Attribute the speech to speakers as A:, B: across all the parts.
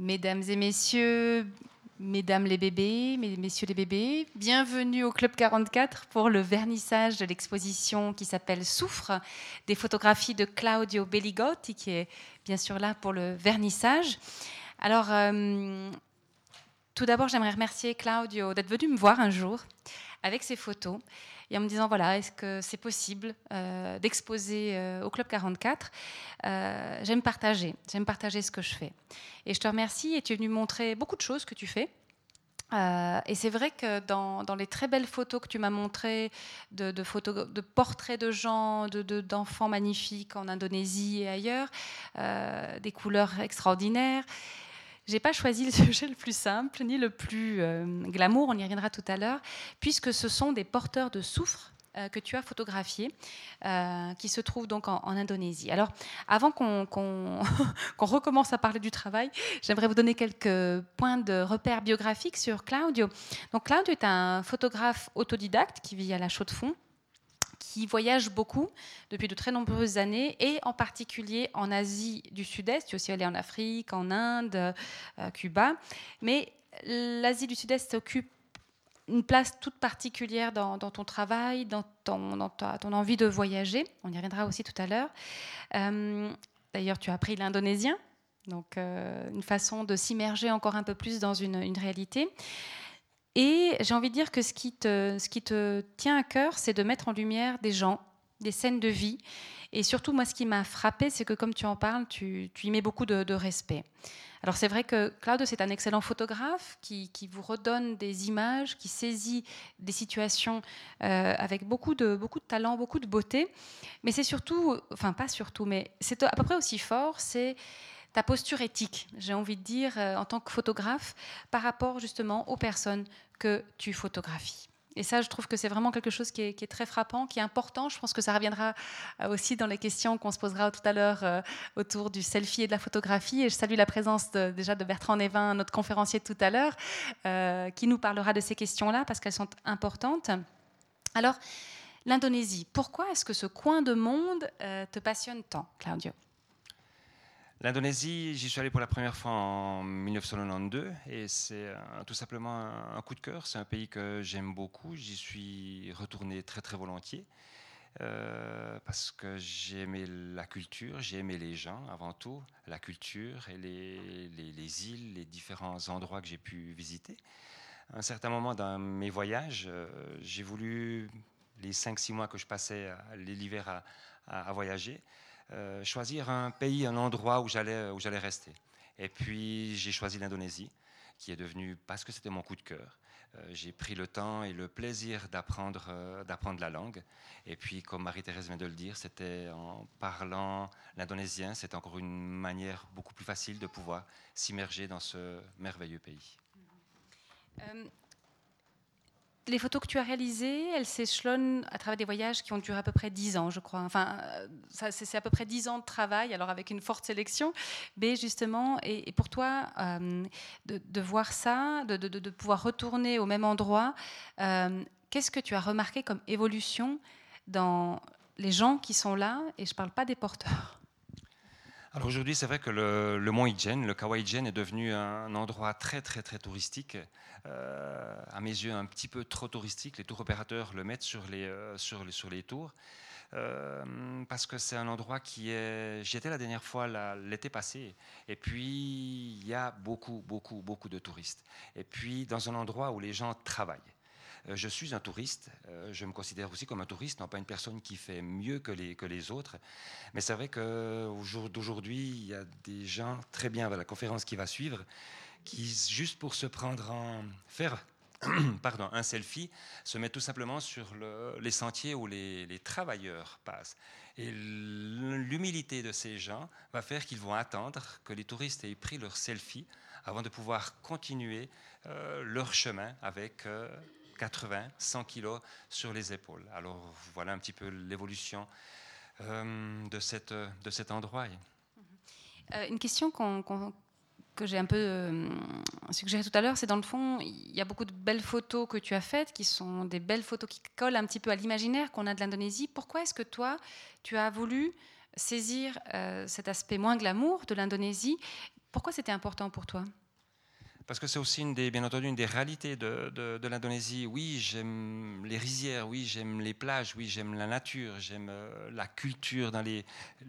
A: Mesdames et messieurs, mesdames les bébés, messieurs les bébés, bienvenue au Club 44 pour le vernissage de l'exposition qui s'appelle Souffre, des photographies de Claudio Belligotti, qui est bien sûr là pour le vernissage. Alors, euh, tout d'abord, j'aimerais remercier Claudio d'être venu me voir un jour avec ses photos et en me disant voilà, est-ce que c'est possible euh, d'exposer euh, au Club 44 euh, J'aime partager, j'aime partager ce que je fais. Et je te remercie et tu es venu montrer beaucoup de choses que tu fais. et c'est vrai que dans, les très belles photos que tu m'as montrées, de, photos, de portraits de gens, d'enfants de, magnifiques en Indonésie et ailleurs, des couleurs extraordinaires, j'ai pas choisi le sujet le plus simple ni le plus euh, glamour, on y reviendra tout à l'heure, puisque ce sont des porteurs de soufre euh, que tu as photographiés, euh, qui se trouvent donc en, Indonésie. Alors, avant qu'on recommence à parler du travail, j'aimerais vous donner quelques points de repère biographiques sur Claudio. Donc, Claudio est un photographe autodidacte qui vit à la Chaux-de-Fonds qui voyage beaucoup depuis de très nombreuses années, et en particulier en Asie du Sud-Est. Tu es aussi allé en Afrique, en Inde, euh, Cuba. Mais l'Asie du Sud-Est occupe une place toute particulière dans, ton travail, dans, ton, envie de voyager. On y reviendra aussi tout à l'heure. Euh, d'ailleurs, tu as appris l'indonésien, donc euh, une façon de s'immerger encore un peu plus dans une réalité. Et j'ai envie de dire que ce qui te, ce qui te tient à cœur, c'est de mettre en lumière des gens, des scènes de vie. Et surtout, moi, ce qui m'a frappé, c'est que comme tu en parles, tu, tu y mets beaucoup de, respect. Alors c'est vrai que Claude, c'est un excellent photographe qui, qui, vous redonne des images, qui saisit des situations euh, avec beaucoup de, beaucoup de talent, beaucoup de beauté. Mais c'est surtout, enfin pas surtout, mais c'est à peu près aussi fort, c'est ta posture éthique, j'ai envie de dire, euh, en tant que photographe, par rapport justement aux personnes que tu photographies. Et ça, je trouve que c'est vraiment quelque chose qui est, très frappant, qui est important. Je pense que ça reviendra euh, aussi dans les questions qu'on se posera tout à l'heure euh, autour du selfie et de la photographie. Et je salue la présence déjà de Bertrand Névin, notre conférencier tout à l'heure, qui nous parlera de ces questions-là parce qu'elles sont importantes. Alors, l'Indonésie, pourquoi est-ce que ce coin de monde te passionne tant, Claudio?
B: L'Indonésie, j'y suis allé pour la première fois en 1992 et c'est tout simplement un, coup de cœur. C'est un pays que j'aime beaucoup. J'y suis retourné très très volontiers euh, parce que j'ai aimé la culture, j'ai aimé les gens avant tout, la culture et les, les, îles, les différents endroits que j'ai pu visiter. À un certain moment dans mes voyages, euh, j'ai voulu, les 5-6 mois que je passais l'hiver à, à, à voyager, euh, choisir un pays, un endroit où j'allais, où j'allais rester. Et puis j'ai choisi l'Indonésie, qui est devenue, parce que c'était mon coup de cœur, euh, j'ai pris le temps et le plaisir d'apprendre, euh, d'apprendre la langue. Et puis, comme Marie-Thérèse vient de le dire, c'était en parlant l'indonésien, c'est encore une manière beaucoup plus facile de pouvoir s'immerger dans ce merveilleux pays
A: les photos que tu as réalisées, elles s'échelonnent à travers des voyages qui ont duré à peu près 10 ans, je crois. Enfin, c'est à peu près 10 ans de travail, alors avec une forte sélection. Mais justement, et, pour toi, euh, de, voir ça, de, pouvoir retourner au même endroit, euh, qu'est-ce que tu as remarqué comme évolution dans les gens qui sont là? Et je ne parle pas des porteurs.
B: Aujourd'hui, c'est vrai que le, le mont Ijen, le Kawa Ijen, est devenu un endroit très très très touristique. Euh, à mes yeux, un petit peu trop touristique. Les tours opérateurs le mettent sur les, euh, sur les, sur les tours. Euh, parce que c'est un endroit qui est. J'y étais la dernière fois l'été passé, et puis il y a beaucoup, beaucoup, beaucoup de touristes. Et puis dans un endroit où les gens travaillent. Euh, je suis un touriste, euh, je me considère aussi comme un touriste, non pas une personne qui fait mieux que les, autres. Mais c'est vrai qu'au jour d'aujourd'hui, il y a des gens, très bien, la conférence qui va suivre, qui, juste pour se prendre en. faire pardon, un selfie, se mettent tout simplement sur les sentiers où les, les travailleurs passent. Et l'humilité de ces gens va faire qu'ils vont attendre que les touristes aient pris leur selfie avant de pouvoir continuer euh, leur chemin avec 80, 100 kilos sur les épaules. Alors voilà un petit peu l'évolution euh, de, cette, de cet endroit.
A: Euh, une question que j'ai un peu euh, suggérée tout à l'heure, c'est dans le fond, il y a beaucoup de belles photos que tu as faites, qui sont des belles photos qui collent un petit peu à l'imaginaire qu'on a de l'Indonésie. Pourquoi est-ce que toi, tu as voulu saisir cet aspect moins glamour de l'Indonésie? Pourquoi c'était important pour toi?
B: Parce que c'est aussi une des, bien entendu une des réalités de, l'Indonésie. Oui, j'aime les rizières, oui, j'aime les plages, oui, j'aime la nature, j'aime euh, la culture dans les,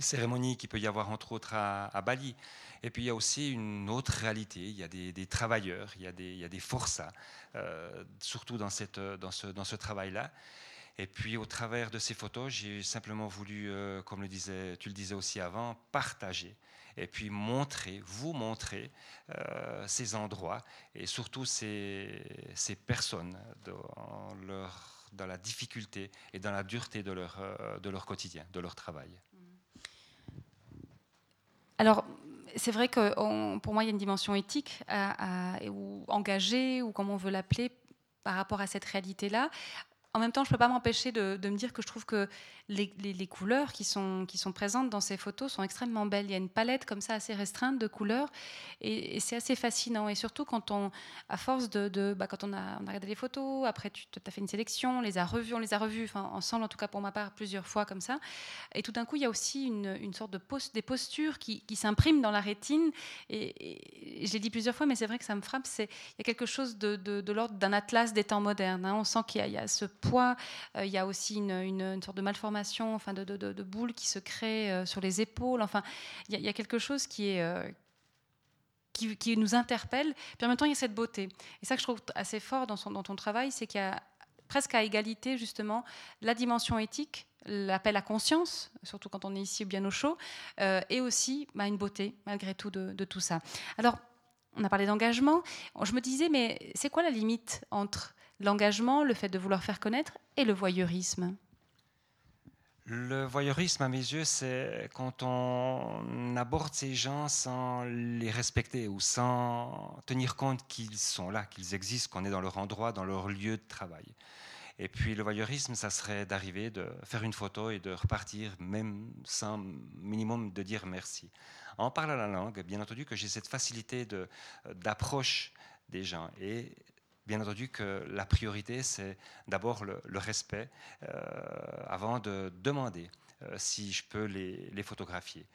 B: cérémonies qu'il peut y avoir entre autres à, Bali. Et puis il y a aussi une autre réalité, il y a des, travailleurs, il y a des, forçats, euh, surtout dans, cette, dans ce, dans ce travail-là. Et puis au travers de ces photos, j'ai simplement voulu, euh, comme le disais, tu le disais aussi avant, partager et puis montrer, vous montrer euh, ces endroits et surtout ces, ces personnes dans, leur, dans, la difficulté et dans la dureté de leur, euh, de leur quotidien, de leur travail.
A: Alors, c'est vrai que pour moi, il y a une dimension éthique ou engagée, ou comme on veut l'appeler, par rapport à cette réalité-là. En même temps, je ne peux pas m'empêcher de, me dire que je trouve que les, couleurs qui sont, présentes dans ces photos sont extrêmement belles. Il y a une palette comme ça assez restreinte de couleurs et, c'est assez fascinant. Et surtout quand on, à force de, bah, quand on a, regardé les photos, après tu as fait une sélection, on les a revues, on les a revues, ensemble en tout cas pour ma part plusieurs fois comme ça. Et tout d'un coup, il y a aussi une, sorte de post, des postures qui, qui s'impriment dans la rétine. Et, je l'ai dit plusieurs fois, mais c'est vrai que ça me frappe. Il y a quelque chose de, l'ordre d'un atlas des temps modernes. Hein. On sent qu'il y, a ce poids. Euh, il y a aussi une, sorte de malformation enfin de, boules qui se créent euh, sur les épaules. Enfin, il y, a quelque chose qui est euh, qui, nous interpelle. Puis en même temps, il y a cette beauté. Et ça que je trouve assez fort dans, son, ton travail, c'est qu'il y a presque à égalité justement la dimension éthique, l'appel à conscience, surtout quand on est ici bien au chaud, et aussi bah, une beauté malgré tout de, tout ça. Alors, on a parlé d'engagement. Je me disais, mais c'est quoi la limite entre l'engagement, le fait de vouloir faire connaître, et le voyeurisme
B: le voyeurisme, à mes yeux, c'est quand on aborde ces gens sans les respecter ou sans tenir compte qu'ils sont là, qu'ils existent, qu'on est dans leur endroit, dans leur lieu de travail. Et puis le voyeurisme, ça serait d'arriver, de faire une photo et de repartir, même sans minimum de dire merci. En parlant la langue, bien entendu que j'ai cette facilité d'approche des gens. Et bien entendu que la priorité, c'est d'abord le, respect euh, avant de demander euh, si je peux les, photographier.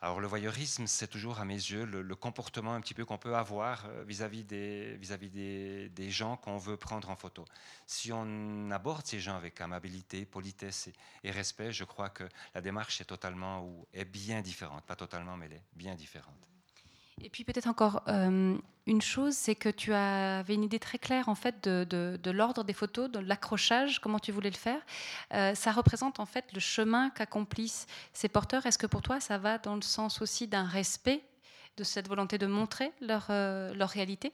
B: Alors le voyeurisme, c'est toujours à mes yeux le, comportement un petit peu qu'on peut avoir euh, vis-à-vis des, vis -vis des, gens qu'on veut prendre en photo. Si on aborde ces gens avec amabilité, politesse et, respect, je crois que la démarche est totalement ou est bien différente. Pas totalement, mais elle est bien différente.
A: Et puis peut-être encore euh, une chose, c'est que tu avais une idée très claire en fait de, l'ordre des photos, de l'accrochage, comment tu voulais le faire. Euh, ça représente en fait le chemin qu'accomplissent ces porteurs. Est-ce que pour toi ça va dans le sens aussi d'un respect de cette volonté de montrer leur, euh, leur réalité?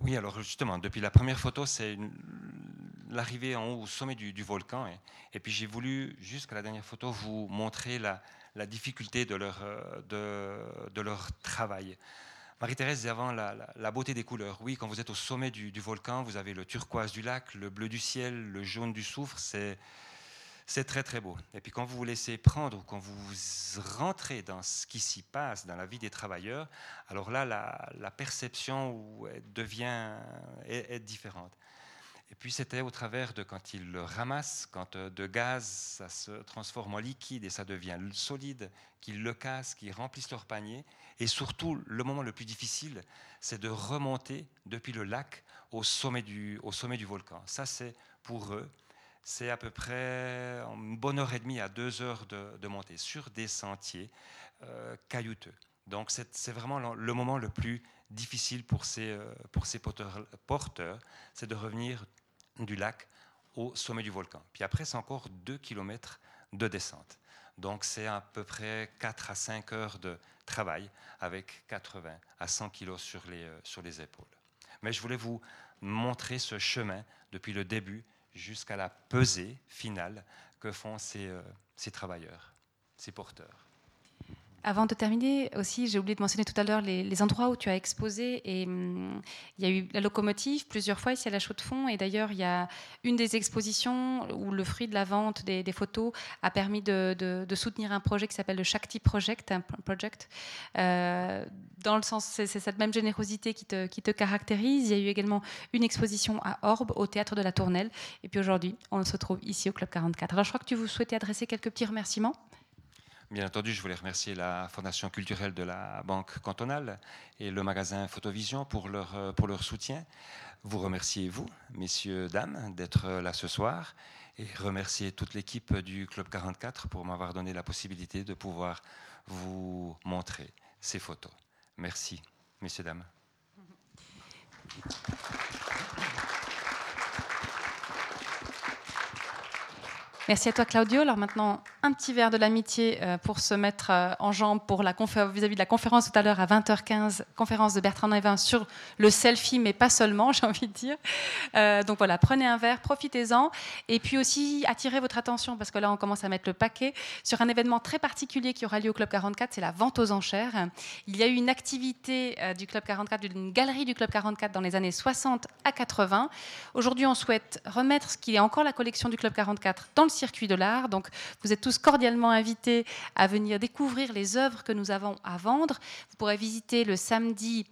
B: Oui, alors justement, depuis la première photo, c'est l'arrivée en haut au sommet du, volcan. Et, et puis j'ai voulu, jusqu'à la dernière photo, vous montrer la, la difficulté de leur, euh, de, leur travail. Marie-Thérèse disait avant la, beauté des couleurs. Oui, quand vous êtes au sommet du, volcan, vous avez le turquoise du lac, le bleu du ciel, le jaune du soufre. C'est, c'est très très beau. Et puis quand vous vous laissez prendre, quand vous rentrez dans ce qui s'y passe, dans la vie des travailleurs, alors là, la, perception devient est différente. Et puis c'était au travers de quand ils le ramassent, quand euh, de gaz, ça se transforme en liquide et ça devient solide, qu'ils le cassent, qu'ils remplissent leur panier. Et surtout, le moment le plus difficile, c'est de remonter depuis le lac au sommet du, au sommet du volcan. Ça, c'est pour eux, c'est à peu près une bonne heure et demie à deux heures de, montée sur des sentiers euh, caillouteux. Donc c'est vraiment le moment le plus difficile pour ces, euh, pour ces porteurs, c'est de revenir du lac au sommet du volcan. Puis après, c'est encore 2 km de descente. Donc c'est à peu près 4 à 5 heures de travail avec 80 à 100 kg sur les, euh, sur les épaules. Mais je voulais vous montrer ce chemin depuis le début jusqu'à la pesée finale que font ces, euh, ces travailleurs, ces porteurs.
A: Avant de terminer aussi, j'ai oublié de mentionner tout à l'heure les, endroits où tu as exposé. Et hum, il y a eu la locomotive plusieurs fois ici à la Chaux de Fonds. Et d'ailleurs, il y a une des expositions où le fruit de la vente des, photos a permis de, soutenir un projet qui s'appelle le Shakti Project. project. Euh, dans le sens, c'est cette même générosité qui te, qui te caractérise. Il y a eu également une exposition à Orbe, au théâtre de la Tournelle. Et puis aujourd'hui, on se trouve ici au Club 44. Alors je crois que tu vous souhaitais adresser quelques petits remerciements.
B: Bien entendu, je voulais remercier la Fondation culturelle de la Banque cantonale et le magasin Photovision pour leur, euh, pour leur soutien. Vous remerciez, vous, messieurs, dames, d'être là ce soir et remercier toute l'équipe du Club 44 pour m'avoir donné la possibilité de pouvoir vous montrer ces photos. Merci, messieurs, dames.
A: Merci à toi Claudio. Alors maintenant, un petit verre de l'amitié euh, pour se mettre euh, en jambe pour la vis-à-vis de la conférence tout à l'heure à 20h15, conférence de Bertrand Nevin sur le selfie, mais pas seulement, j'ai envie de dire. Euh, donc voilà, prenez un verre, profitez-en. Et puis aussi, attirez votre attention, parce que là, on commence à mettre le paquet, sur un événement très particulier qui aura lieu au Club 44, c'est la vente aux enchères. Il y a eu une activité du Club 44, d'une galerie du Club 44 dans les années 60 à 80. Aujourd'hui, on souhaite remettre ce qui est encore la collection du Club 44 dans le circuit de l'art. Donc, vous êtes tous cordialement invités à venir découvrir les œuvres que nous avons à vendre. Vous pourrez visiter le samedi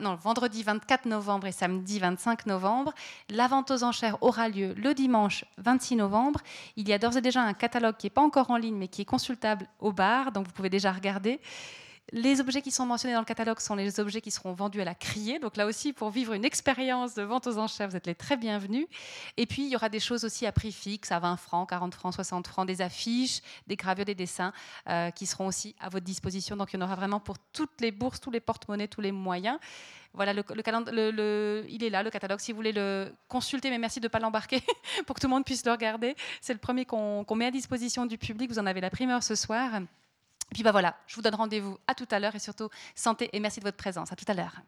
A: non, vendredi 24 novembre et samedi 25 novembre. La vente aux enchères aura lieu le dimanche 26 novembre. Il y a d'ores et déjà un catalogue qui n'est pas encore en ligne, mais qui est consultable au bar, donc vous pouvez déjà regarder. Les objets qui sont mentionnés dans le catalogue sont les objets qui seront vendus à la criée. Donc là aussi, pour vivre une expérience de vente aux enchères, vous êtes les très bienvenus. Et puis, il y aura des choses aussi à prix fixe, à 20 francs, 40 francs, 60 francs, des affiches, des gravures, des dessins euh, qui seront aussi à votre disposition. Donc, il y en aura vraiment pour toutes les bourses, tous les porte-monnaies, tous les moyens. Voilà, il est là, le catalogue, si vous voulez le consulter, mais merci de ne pas l'embarquer pour que tout le monde puisse le regarder. C'est le premier qu'on met à disposition du public. Vous en avez la primeur ce soir. Puis bah voilà, je vous donne rendez-vous à tout à l'heure et surtout santé et merci de votre présence. À tout à l'heure.